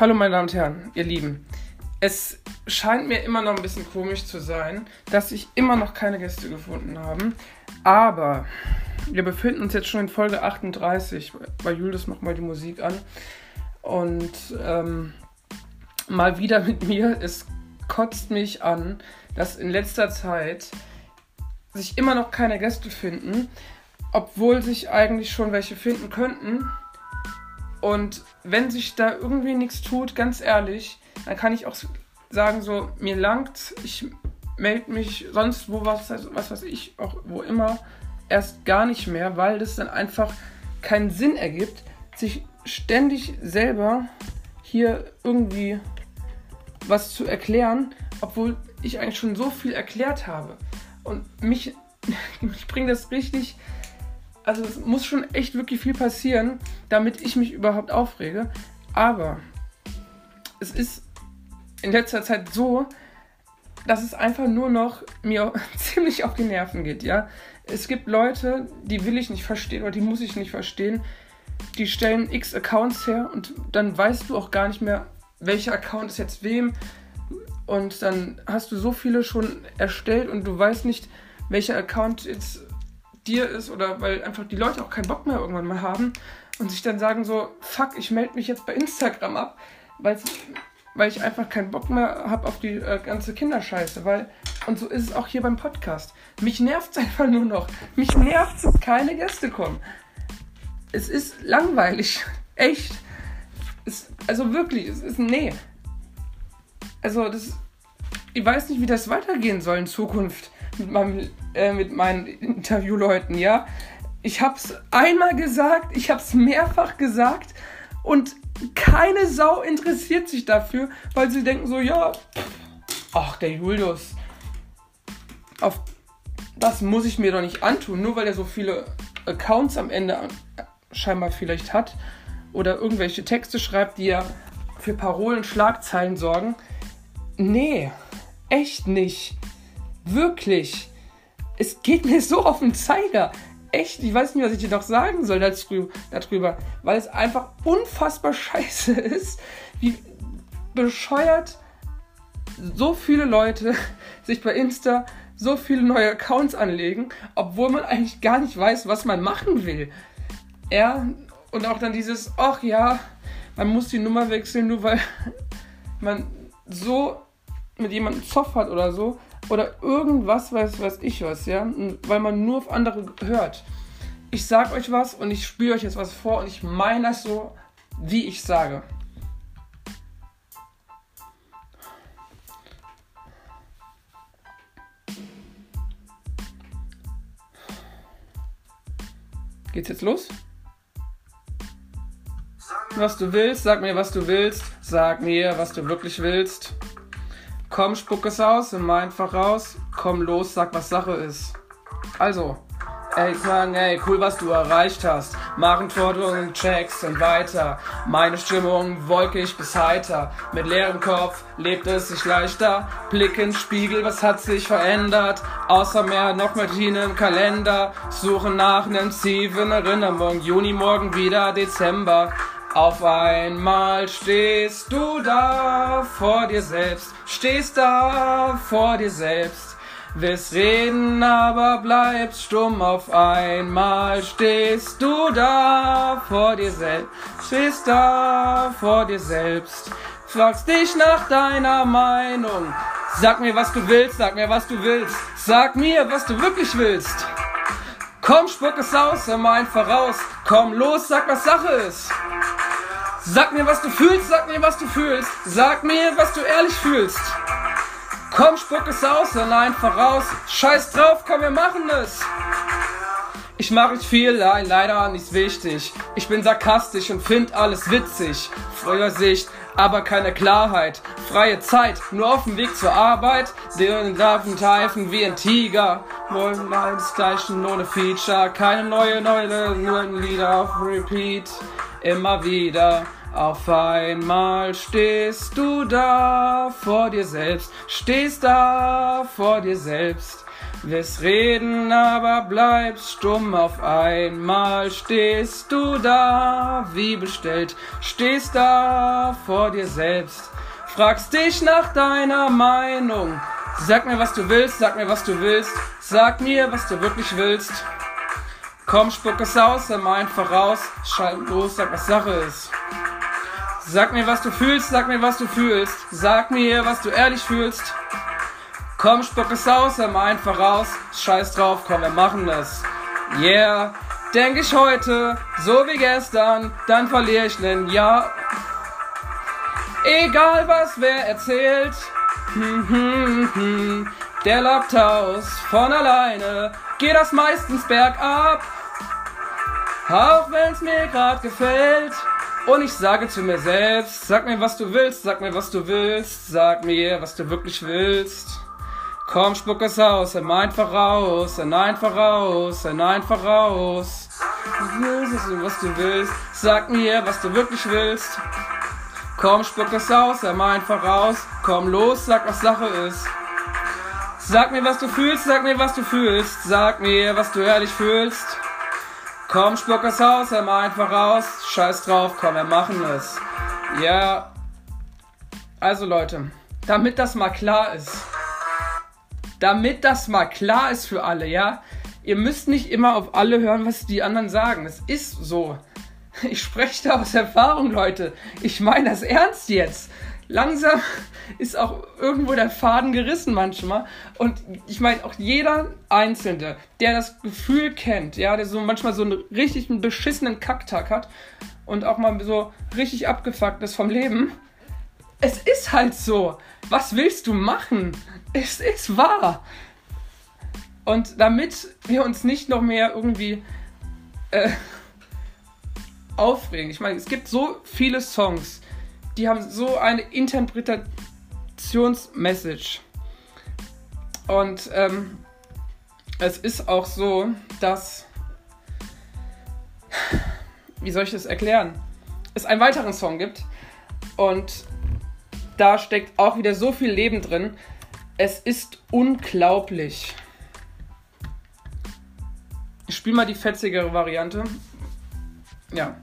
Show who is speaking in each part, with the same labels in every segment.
Speaker 1: Hallo meine Damen und Herren, ihr Lieben. Es scheint mir immer noch ein bisschen komisch zu sein, dass sich immer noch keine Gäste gefunden haben. Aber wir befinden uns jetzt schon in Folge 38. Bei Julius macht mal die Musik an. Und ähm, mal wieder mit mir. Es kotzt mich an, dass in letzter Zeit sich immer noch keine Gäste finden, obwohl sich eigentlich schon welche finden könnten. Und wenn sich da irgendwie nichts tut, ganz ehrlich, dann kann ich auch sagen, so, mir langt, ich melde mich sonst wo was, was weiß ich, auch wo immer, erst gar nicht mehr, weil das dann einfach keinen Sinn ergibt, sich ständig selber hier irgendwie was zu erklären, obwohl ich eigentlich schon so viel erklärt habe. Und mich, mich bringt das richtig also es muss schon echt wirklich viel passieren, damit ich mich überhaupt aufrege. Aber es ist in letzter Zeit so, dass es einfach nur noch mir ziemlich auf die Nerven geht, ja. Es gibt Leute, die will ich nicht verstehen oder die muss ich nicht verstehen. Die stellen x Accounts her und dann weißt du auch gar nicht mehr, welcher Account ist jetzt wem. Und dann hast du so viele schon erstellt und du weißt nicht, welcher Account jetzt dir ist oder weil einfach die Leute auch keinen Bock mehr irgendwann mal haben und sich dann sagen so, fuck, ich melde mich jetzt bei Instagram ab, weil ich einfach keinen Bock mehr habe auf die äh, ganze Kinderscheiße, weil und so ist es auch hier beim Podcast. Mich nervt es einfach nur noch. Mich nervt dass keine Gäste kommen. Es ist langweilig, echt. Es, also wirklich, es ist nee. Also das, ich weiß nicht, wie das weitergehen soll in Zukunft mit, meinem, äh, mit meinen Interviewleuten, ja. Ich habe es einmal gesagt, ich habe es mehrfach gesagt und keine Sau interessiert sich dafür, weil sie denken so, ja, ach, der Julius, auf das muss ich mir doch nicht antun, nur weil er so viele Accounts am Ende scheinbar vielleicht hat oder irgendwelche Texte schreibt, die ja für Parolen, Schlagzeilen sorgen. Nee, echt nicht. Wirklich. Es geht mir so auf den Zeiger. Echt, ich weiß nicht, was ich dir noch sagen soll darüber, weil es einfach unfassbar scheiße ist, wie bescheuert so viele Leute sich bei Insta so viele neue Accounts anlegen, obwohl man eigentlich gar nicht weiß, was man machen will. Ja, und auch dann dieses, ach ja, man muss die Nummer wechseln, nur weil man so mit jemandem Zoff hat oder so oder irgendwas, weiß, weiß ich was, ja, weil man nur auf andere hört. Ich sag euch was und ich spüre euch jetzt was vor und ich meine das so, wie ich sage. Geht's jetzt los? Was du willst, sag mir, was du willst. Sag mir, was du wirklich willst. Komm, spuck es aus, immer einfach raus. Komm los, sag, was Sache ist. Also, ey, Mann, ey, cool, was du erreicht hast. Machen Forderungen, Checks und weiter. Meine Stimmung wolkig bis heiter. Mit leerem Kopf lebt es sich leichter. Blick ins Spiegel, was hat sich verändert? Außer mehr noch mit im Kalender. Suche nach nem Ziel in Erinnerung. Juni, morgen wieder Dezember. Auf einmal stehst du da vor dir selbst, stehst da vor dir selbst, willst reden, aber bleibst stumm. Auf einmal stehst du da vor dir selbst, stehst da vor dir selbst, fragst dich nach deiner Meinung. Sag mir, was du willst, sag mir, was du willst, sag mir, was du wirklich willst. Komm, spuck es aus, mal einfach raus. Komm los, sag, was Sache ist. Sag mir, was du fühlst, sag mir, was du fühlst. Sag mir, was du ehrlich fühlst. Komm, spuck es aus, dann einfach raus. Scheiß drauf, komm, wir machen es. Ich mache nicht viel, leider nichts wichtig. Ich bin sarkastisch und find alles witzig. Früher Sicht, aber keine Klarheit. Freie Zeit, nur auf dem Weg zur Arbeit. Den Grafen teifen wie ein Tiger. Wollen Gleichen ohne Feature. Keine neue, neue, neuen Lieder auf Repeat. Immer wieder. Auf einmal stehst du da vor dir selbst, stehst da vor dir selbst, Willst reden, aber bleibst stumm auf einmal. Stehst du da, wie bestellt, stehst da vor dir selbst. Fragst dich nach deiner Meinung. Sag mir, was du willst, sag mir, was du willst. Sag mir, was du wirklich willst. Komm, spuck es aus, mal einfach raus. Schalt los, sag, was Sache ist. Sag mir, was du fühlst, sag mir, was du fühlst. Sag mir, was du ehrlich fühlst. Komm, spuck es aus, hör mal einfach raus. Scheiß drauf, komm, wir machen das. Yeah, denk ich heute, so wie gestern, dann verliere ich nen Jahr. Egal was wer erzählt, hm, hm, hm, der lappt aus von alleine, geht das meistens bergab. Auch wenn's mir grad gefällt. Und ich sage zu mir selbst, sag mir, was du willst, sag mir, was du willst, sag mir, was du wirklich willst. Komm, spuck es aus, dann einfach raus, dann einfach raus, dann einfach raus. Was du willst, sag mir, was du wirklich willst. Komm, spuck es aus, dann einfach raus. Komm los, sag, was Sache ist. Sag mir, was du fühlst, sag mir, was du fühlst. Sag mir, was du ehrlich fühlst. Komm, spuck es aus, mal einfach raus. Scheiß drauf, komm, wir machen es. Ja. Also Leute, damit das mal klar ist. Damit das mal klar ist für alle, ja. Ihr müsst nicht immer auf alle hören, was die anderen sagen. Es ist so. Ich spreche da aus Erfahrung, Leute. Ich meine das ernst jetzt langsam ist auch irgendwo der Faden gerissen manchmal. Und ich meine, auch jeder Einzelne, der das Gefühl kennt, ja, der so manchmal so einen richtig beschissenen Kacktag hat und auch mal so richtig abgefuckt ist vom Leben. Es ist halt so. Was willst du machen? Es ist wahr. Und damit wir uns nicht noch mehr irgendwie äh, aufregen. Ich meine, es gibt so viele Songs, die haben so eine Interpretationsmessage. Und ähm, es ist auch so, dass, wie soll ich das erklären, es einen weiteren Song gibt und da steckt auch wieder so viel Leben drin. Es ist unglaublich. Ich spiele mal die fetzigere Variante. Ja.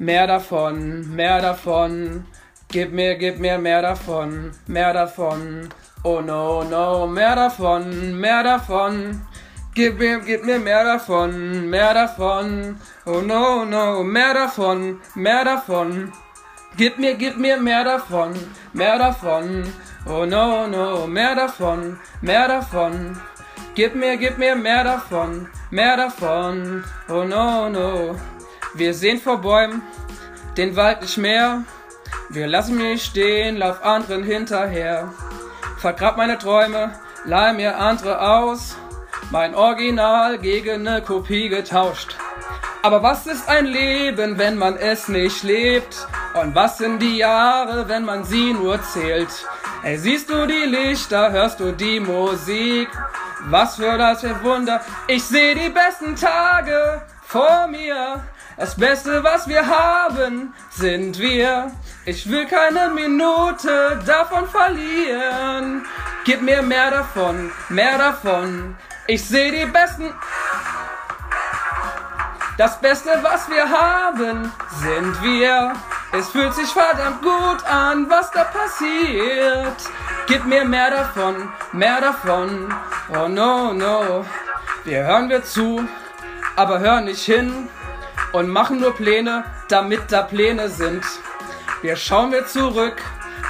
Speaker 1: Mehr davon, mehr davon. Gib mir, gib mir mehr davon, mehr davon. Oh no, no, mehr davon, mehr davon. Gib mir, gib mir mehr davon, mehr davon. Oh no, no, mehr davon, mehr davon. Gib mir, gib mir mehr davon, mehr davon. Oh no, no, mehr davon, mehr davon. Gib mir, gib mir mehr davon, mehr davon. Oh no, no. Wir sehen vor Bäumen den Wald nicht mehr. Wir lassen mich stehen, lauf anderen hinterher. Vergrab meine Träume, leih mir andere aus. Mein Original gegen ne Kopie getauscht. Aber was ist ein Leben, wenn man es nicht lebt? Und was sind die Jahre, wenn man sie nur zählt? Ey, siehst du die Lichter, hörst du die Musik? Was für das für Wunder, ich seh die besten Tage vor mir. Das Beste, was wir haben, sind wir. Ich will keine Minute davon verlieren. Gib mir mehr davon, mehr davon. Ich sehe die besten. Das Beste, was wir haben, sind wir. Es fühlt sich verdammt gut an, was da passiert. Gib mir mehr davon, mehr davon. Oh no, no. Wir hören wir zu, aber hören nicht hin und machen nur Pläne, damit da Pläne sind. Wir schauen wir zurück,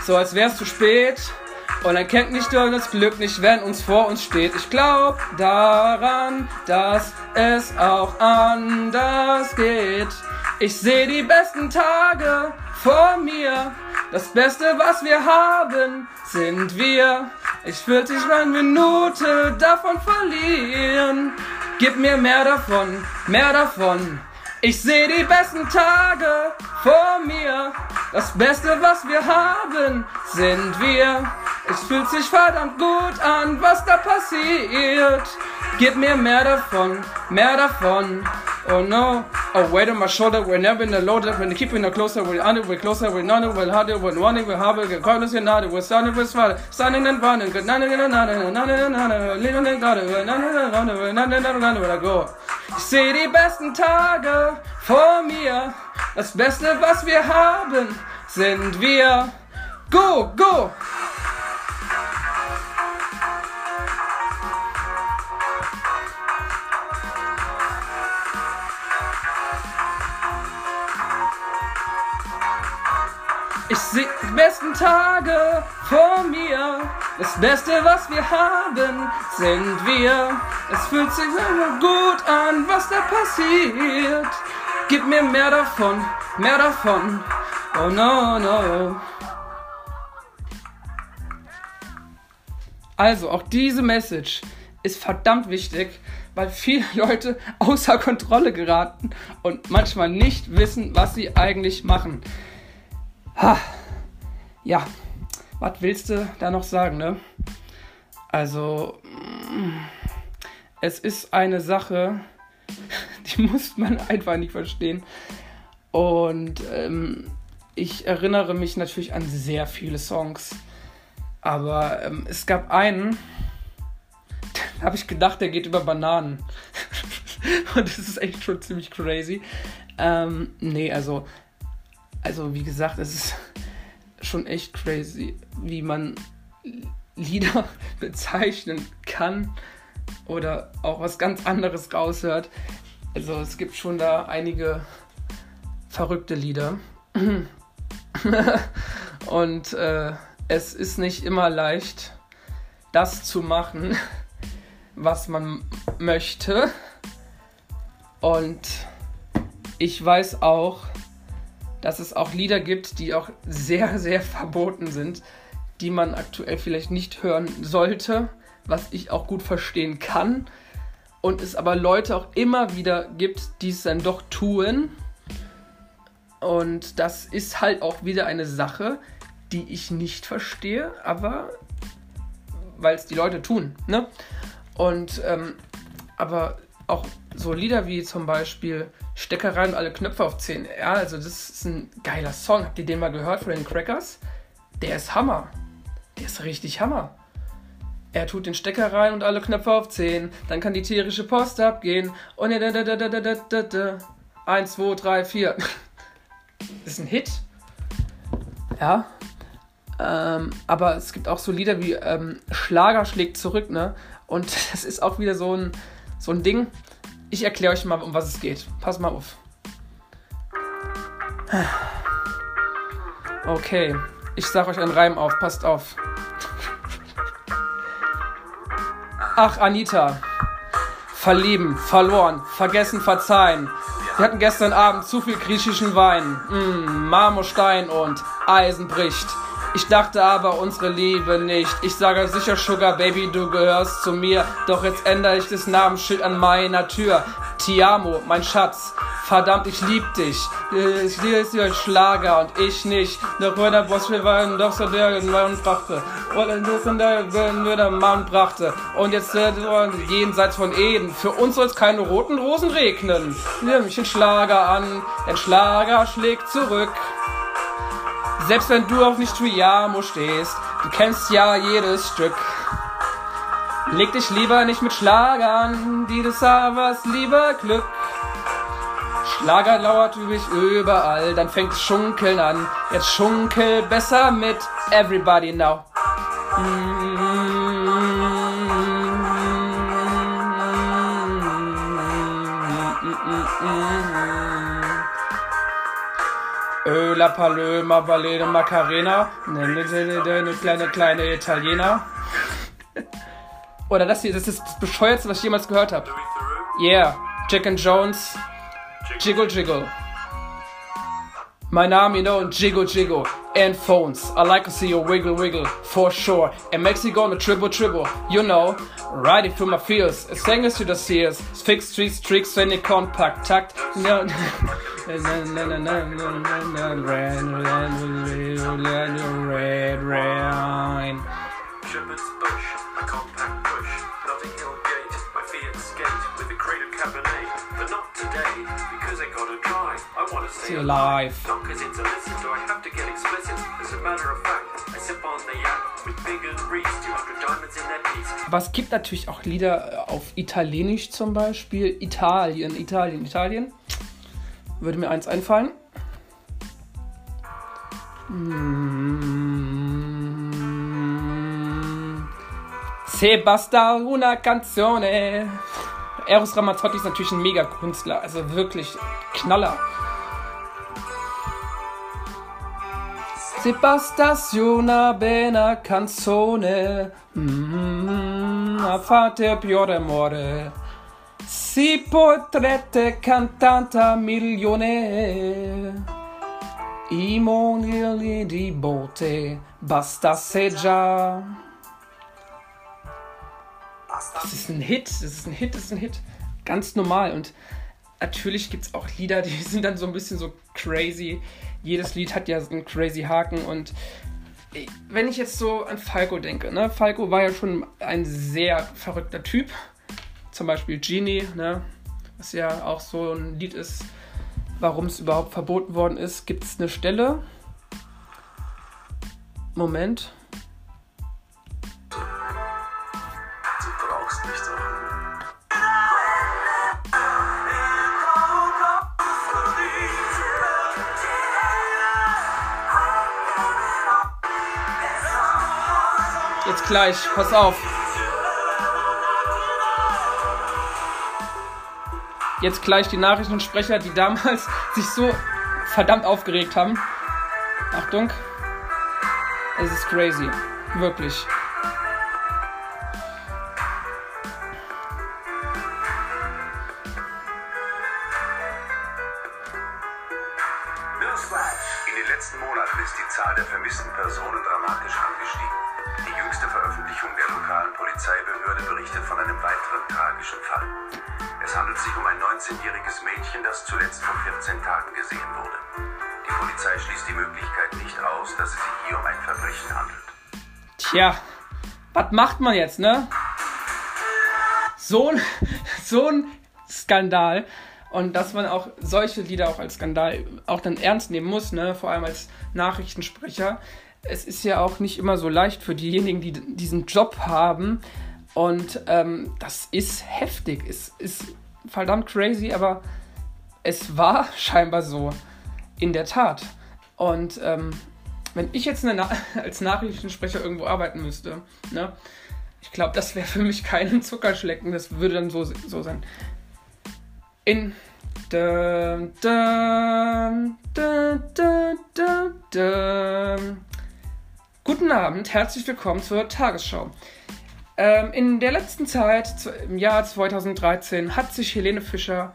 Speaker 1: so als wär's zu spät. Und erkennt nicht nur das Glück nicht, wenn uns vor uns steht. Ich glaub daran, dass es auch anders geht. Ich sehe die besten Tage vor mir. Das Beste, was wir haben, sind wir. Ich will dich eine Minute davon verlieren. Gib mir mehr davon, mehr davon. Ich sehe die besten Tage vor mir. Das Beste, was wir haben, sind wir. Es fühlt sich verdammt gut an, was da passiert. Gib mir mehr davon, mehr davon. Oh no, A weight on my shoulder, we're never in the loader, when they keep it closer, we're under, we're closer, we're none, we're harder, we're wanting, we're harder, we're calling, we're not, we're standing, we're swallowing, standing and running, good, none, none, none, none, none, none, none, living and got it, none, none, none, none, none, none, none, none, go. Ich sehe die besten Tage vor mir, das Beste, was wir haben, sind wir. Go, go! Ich sehe die besten Tage vor mir. Das Beste, was wir haben, sind wir. Es fühlt sich immer gut an, was da passiert. Gib mir mehr davon, mehr davon. Oh no, no. Also, auch diese Message ist verdammt wichtig, weil viele Leute außer Kontrolle geraten und manchmal nicht wissen, was sie eigentlich machen. Ha. Ja, was willst du da noch sagen, ne? Also, mm, es ist eine Sache, die muss man einfach nicht verstehen. Und ähm, ich erinnere mich natürlich an sehr viele Songs. Aber ähm, es gab einen, da habe ich gedacht, der geht über Bananen. Und das ist echt schon ziemlich crazy. Ähm, nee, also also wie gesagt, es ist schon echt crazy, wie man Lieder bezeichnen kann oder auch was ganz anderes raushört. Also es gibt schon da einige verrückte Lieder. Und äh, es ist nicht immer leicht, das zu machen, was man möchte. Und ich weiß auch, dass es auch Lieder gibt, die auch sehr, sehr verboten sind, die man aktuell vielleicht nicht hören sollte, was ich auch gut verstehen kann. Und es aber Leute auch immer wieder gibt, die es dann doch tun. Und das ist halt auch wieder eine Sache, die ich nicht verstehe, aber weil es die Leute tun. Ne? Und ähm, aber auch so Lieder wie zum Beispiel Stecker rein und alle Knöpfe auf 10. Ja, also das ist ein geiler Song. Habt ihr den mal gehört von den Crackers? Der ist Hammer. Der ist richtig Hammer. Er tut den Stecker rein und alle Knöpfe auf 10. Dann kann die tierische Post abgehen. Und 1, 2, 3, 4. Das ist ein Hit. Ja. Ähm, aber es gibt auch so Lieder wie ähm, Schlager schlägt zurück, ne? Und das ist auch wieder so ein, so ein Ding. Ich erkläre euch mal, um was es geht. Pass mal auf. Okay, ich sag euch einen Reim auf, passt auf. Ach, Anita. Verlieben, verloren, vergessen, verzeihen. Wir hatten gestern Abend zu viel griechischen Wein. Mm, Marmorstein und Eisen bricht. Ich dachte aber unsere Liebe nicht. Ich sage sicher, Sugar Baby, du gehörst zu mir. Doch jetzt ändere ich das Namensschild an meiner Tür. Tiamo, mein Schatz. Verdammt, ich lieb dich. Ich liebe es ein Schlager und ich nicht. Doch wenn der Boss wir waren, doch so der Mann brachte. Und das in der der Mann brachte. Und jetzt äh, jenseits von Eden. Für uns soll es keine roten Rosen regnen. Nimm mich den Schlager an. Der Schlager schlägt zurück. Selbst wenn du auf nicht Tuyamo stehst, du kennst ja jedes Stück. Leg dich lieber nicht mit Schlagern, die des Havers lieber Glück. Schlager lauert üblich überall, dann fängt Schunkeln an. Jetzt schunkel besser mit Everybody Now. Mm La Paloma, Valene Macarena, eine kleine, kleine Italiener. Oder das hier, das ist das bescheuertste, was ich jemals gehört habe. Yeah, Jack and Jones, Jiggle Jiggle. My name, you know, Jiggle Jiggle. And phones. I like to see you wiggle wiggle, for sure. And makes you go on a triple triple, you know. Riding through my feels, singers to the sears. Fixed streets, tricks, any compact, tact. No. Red Rhine. Shepherd's bush, a compact bush. Notting Hill gate, my Fiat skate with a crate of Cabernet. But not today, because I gotta try. I wanna stay alive. Not cause
Speaker 2: it's illicit, do I have to get explicit? As a matter of fact, I sip on the yak with big and reeds, 200 diamonds in their piece.
Speaker 1: Was gibt natürlich auch Lieder äh, auf Italienisch zum Beispiel. Italien, Italien, Italien. Würde mir eins einfallen. Se basta una canzone. Eros Ramazzotti ist natürlich ein Mega-Künstler, also wirklich Knaller. Se basta una bella canzone, mm, a fate più d'amore. Si potrete cantanta milione. I monili di botte, basta se già. Das ist ein Hit, das ist ein Hit, das ist ein Hit. Ganz normal. Und natürlich gibt es auch Lieder, die sind dann so ein bisschen so crazy. Jedes Lied hat ja so einen crazy Haken. Und wenn ich jetzt so an Falco denke, ne? Falco war ja schon ein sehr verrückter Typ. Zum Beispiel Genie, ne? was ja auch so ein Lied ist, warum es überhaupt verboten worden ist. Gibt es eine Stelle? Moment. Jetzt gleich, pass auf. Jetzt gleich die Nachrichtensprecher, die damals sich so verdammt aufgeregt haben. Achtung. Es ist crazy. Wirklich.
Speaker 3: In den letzten Monaten ist die Zahl der vermissten Personen dramatisch angestiegen. Die jüngste Veröffentlichung der lokalen Polizeibehörde berichtet von einem weiteren tragischen Fall. Es handelt sich um ein 19-jähriges Mädchen, das zuletzt vor 14 Tagen gesehen wurde. Die Polizei schließt die Möglichkeit nicht aus, dass es sich hier um ein Verbrechen handelt.
Speaker 1: Tja, was macht man jetzt, ne? So ein, so ein Skandal. Und dass man auch solche Lieder auch als Skandal auch dann ernst nehmen muss, ne? vor allem als Nachrichtensprecher. Es ist ja auch nicht immer so leicht für diejenigen, die diesen Job haben. Und ähm, das ist heftig. Es ist verdammt crazy, aber es war scheinbar so. In der Tat. Und ähm, wenn ich jetzt Na als Nachrichtensprecher irgendwo arbeiten müsste, ne, ich glaube, das wäre für mich keinen Zuckerschlecken. Das würde dann so, so sein. In. Dum, dum, dum, Guten Abend, herzlich willkommen zur Tagesschau. Ähm, in der letzten Zeit, im Jahr 2013, hat sich Helene Fischer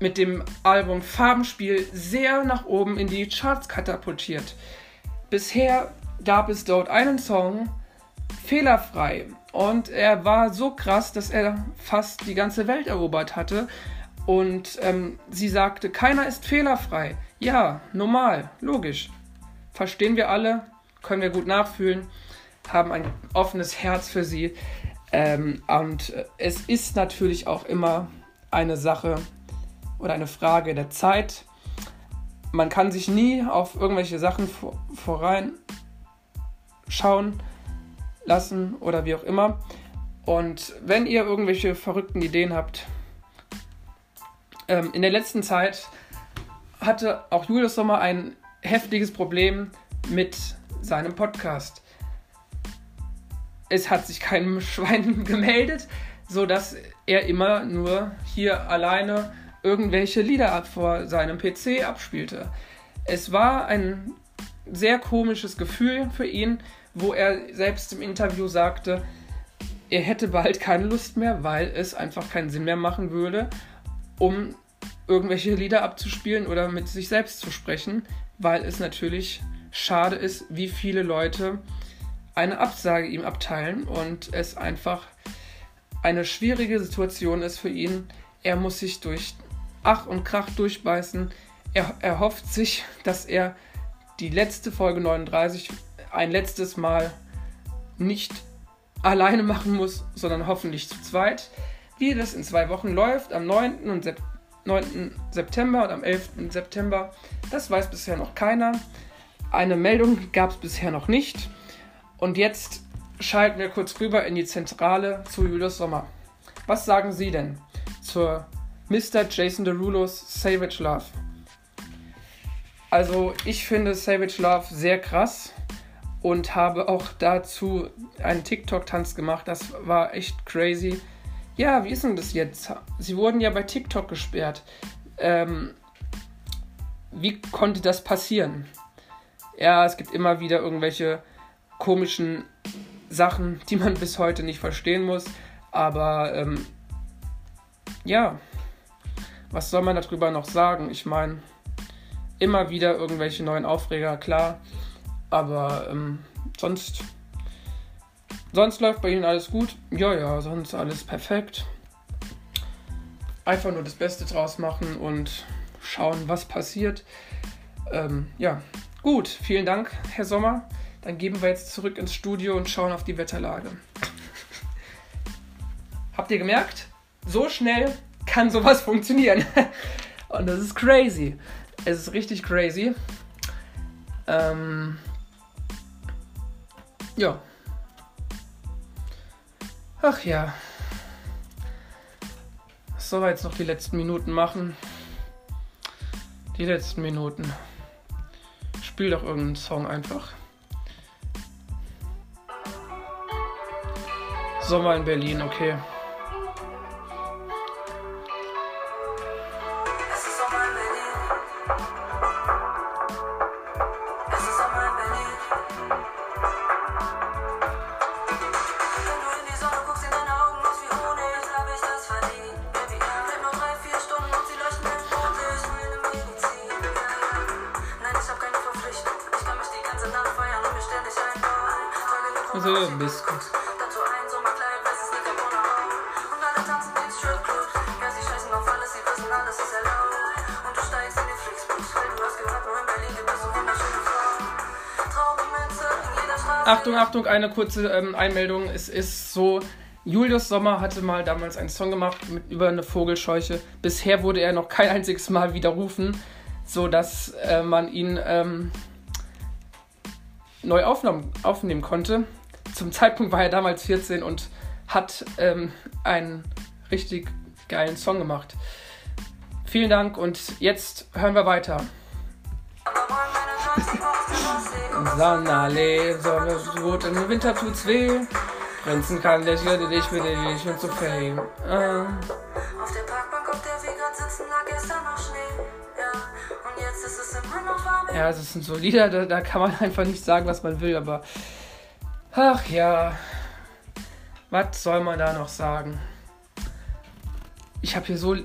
Speaker 1: mit dem Album Farbenspiel sehr nach oben in die Charts katapultiert. Bisher gab es dort einen Song, fehlerfrei. Und er war so krass, dass er fast die ganze Welt erobert hatte. Und ähm, sie sagte, keiner ist fehlerfrei. Ja, normal, logisch. Verstehen wir alle, können wir gut nachfühlen, haben ein offenes Herz für sie. Ähm, und es ist natürlich auch immer eine Sache oder eine Frage der Zeit. Man kann sich nie auf irgendwelche Sachen vor, vorein schauen lassen oder wie auch immer. Und wenn ihr irgendwelche verrückten Ideen habt, ähm, in der letzten Zeit hatte auch Julius Sommer ein heftiges Problem mit seinem Podcast. Es hat sich kein Schwein gemeldet, sodass er immer nur hier alleine irgendwelche Lieder vor seinem PC abspielte. Es war ein sehr komisches Gefühl für ihn, wo er selbst im Interview sagte, er hätte bald keine Lust mehr, weil es einfach keinen Sinn mehr machen würde um irgendwelche Lieder abzuspielen oder mit sich selbst zu sprechen, weil es natürlich schade ist, wie viele Leute eine Absage ihm abteilen und es einfach eine schwierige Situation ist für ihn. Er muss sich durch Ach und Krach durchbeißen. Er, er hofft sich, dass er die letzte Folge 39 ein letztes Mal nicht alleine machen muss, sondern hoffentlich zu zweit wie das in zwei Wochen läuft, am 9. und 9. September und am 11. September. Das weiß bisher noch keiner. Eine Meldung gab es bisher noch nicht. Und jetzt schalten wir kurz rüber in die Zentrale zu Julius Sommer. Was sagen Sie denn zur Mr. Jason Derulos Savage Love? Also ich finde Savage Love sehr krass und habe auch dazu einen TikTok-Tanz gemacht. Das war echt crazy. Ja, wie ist denn das jetzt? Sie wurden ja bei TikTok gesperrt. Ähm, wie konnte das passieren? Ja, es gibt immer wieder irgendwelche komischen Sachen, die man bis heute nicht verstehen muss. Aber ähm, ja, was soll man darüber noch sagen? Ich meine, immer wieder irgendwelche neuen Aufreger, klar. Aber ähm, sonst, sonst läuft bei Ihnen alles gut. Ja, ja, sonst alles perfekt. Einfach nur das Beste draus machen und schauen, was passiert. Ähm, ja, gut. Vielen Dank, Herr Sommer. Dann geben wir jetzt zurück ins Studio und schauen auf die Wetterlage. Habt ihr gemerkt? So schnell kann sowas funktionieren. Und das ist crazy. Es ist richtig crazy. Ähm ja. Ach ja. Was soll wir jetzt noch die letzten Minuten machen? Die letzten Minuten. Spiel doch irgendeinen Song einfach. Sommer in Berlin, okay. Achtung, Achtung, eine kurze ähm, Einmeldung. Es ist so, Julius Sommer hatte mal damals einen Song gemacht mit, über eine Vogelscheuche. Bisher wurde er noch kein einziges Mal widerrufen, sodass äh, man ihn ähm, neu aufnehmen, aufnehmen konnte. Zum Zeitpunkt war er damals 14 und hat ähm, einen richtig geilen Song gemacht. Vielen Dank und jetzt hören wir weiter.
Speaker 4: Ostsee kommen?
Speaker 1: Sonnenallee, Sonne ist gut, im Winter tut's weh. Prinzen kann lächeln, ich bin ich bin zu fame. Ah.
Speaker 4: Auf der Parkbank, auf der wir grad sitzen, lag gestern noch Schnee. Ja, und jetzt ist es immer noch warm.
Speaker 1: Ja, es sind so Lieder, da, da kann man einfach nicht sagen, was man will, aber. Ach ja. Was soll man da noch sagen? Ich habe hier so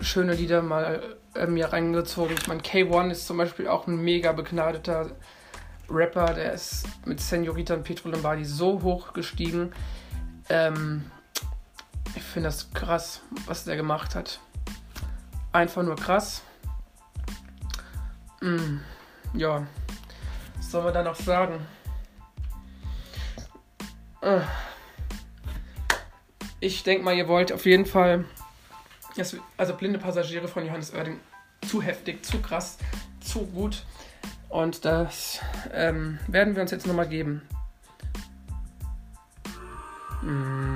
Speaker 1: schöne Lieder mal äh, mir reingezogen. Ich meine, K1 ist zum Beispiel auch ein mega begnadeter Rapper. Der ist mit Senorita und Petro Lombardi so hoch gestiegen. Ähm, ich finde das krass, was der gemacht hat. Einfach nur krass. Mm, ja. Was soll man da noch sagen? Äh. Ich denke mal, ihr wollt auf jeden Fall. Also blinde Passagiere von Johannes Oerding. Zu heftig, zu krass, zu gut. Und das ähm, werden wir uns jetzt nochmal geben. Und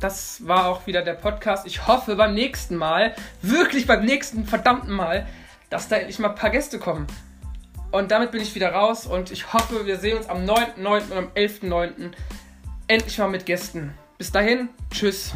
Speaker 1: das war auch wieder der Podcast. Ich hoffe beim nächsten Mal, wirklich beim nächsten verdammten Mal, dass da endlich mal ein paar Gäste kommen. Und damit bin ich wieder raus und ich hoffe, wir sehen uns am 9.9. und am 11.9. endlich mal mit Gästen. Bis dahin, tschüss.